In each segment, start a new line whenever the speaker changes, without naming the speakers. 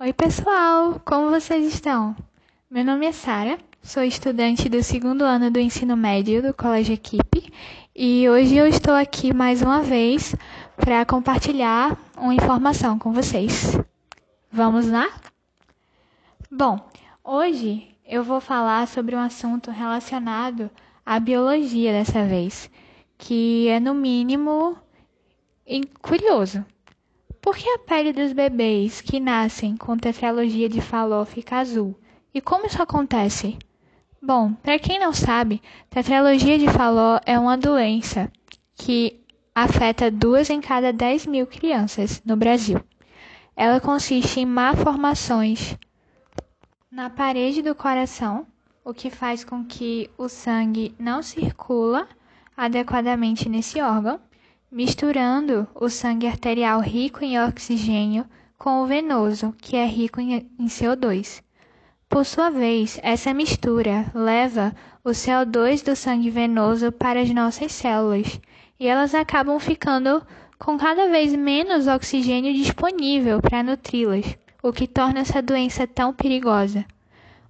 Oi, pessoal! Como vocês estão? Meu nome é Sara, sou estudante do segundo ano do ensino médio do Colégio Equipe e hoje eu estou aqui mais uma vez para compartilhar uma informação com vocês. Vamos lá? Bom, hoje eu vou falar sobre um assunto relacionado à biologia dessa vez, que é no mínimo curioso. Por que a pele dos bebês que nascem com tetralogia de Fallot fica azul? E como isso acontece? Bom, para quem não sabe, tetralogia de Fallot é uma doença que afeta duas em cada 10 mil crianças no Brasil. Ela consiste em malformações na parede do coração, o que faz com que o sangue não circula adequadamente nesse órgão misturando o sangue arterial rico em oxigênio com o venoso, que é rico em CO2. Por sua vez, essa mistura leva o CO2 do sangue venoso para as nossas células e elas acabam ficando com cada vez menos oxigênio disponível para nutri-las, o que torna essa doença tão perigosa.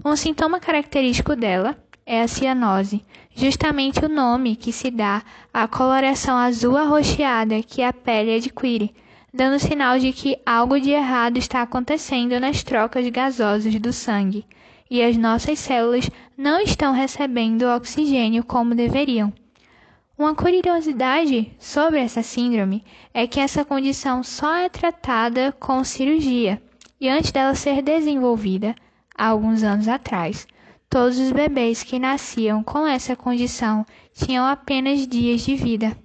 Um sintoma característico dela é a cianose, justamente o nome que se dá à coloração azul arroxeada que a pele adquire, dando sinal de que algo de errado está acontecendo nas trocas gasosas do sangue e as nossas células não estão recebendo oxigênio como deveriam. Uma curiosidade sobre essa síndrome é que essa condição só é tratada com cirurgia, e antes dela ser desenvolvida, há alguns anos atrás, Todos os bebês que nasciam com essa condição tinham apenas dias de vida.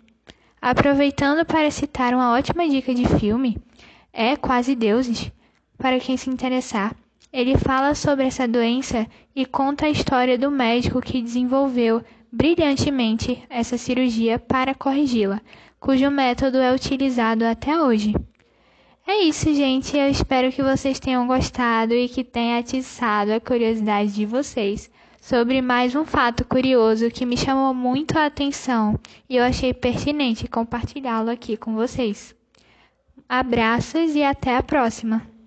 Aproveitando para citar uma ótima dica de filme, é Quase Deuses, para quem se interessar. Ele fala sobre essa doença e conta a história do médico que desenvolveu brilhantemente essa cirurgia para corrigi-la, cujo método é utilizado até hoje. É isso, gente. Eu espero que vocês tenham gostado e que tenha atiçado a curiosidade de vocês sobre mais um fato curioso que me chamou muito a atenção e eu achei pertinente compartilhá-lo aqui com vocês. Abraços e até a próxima!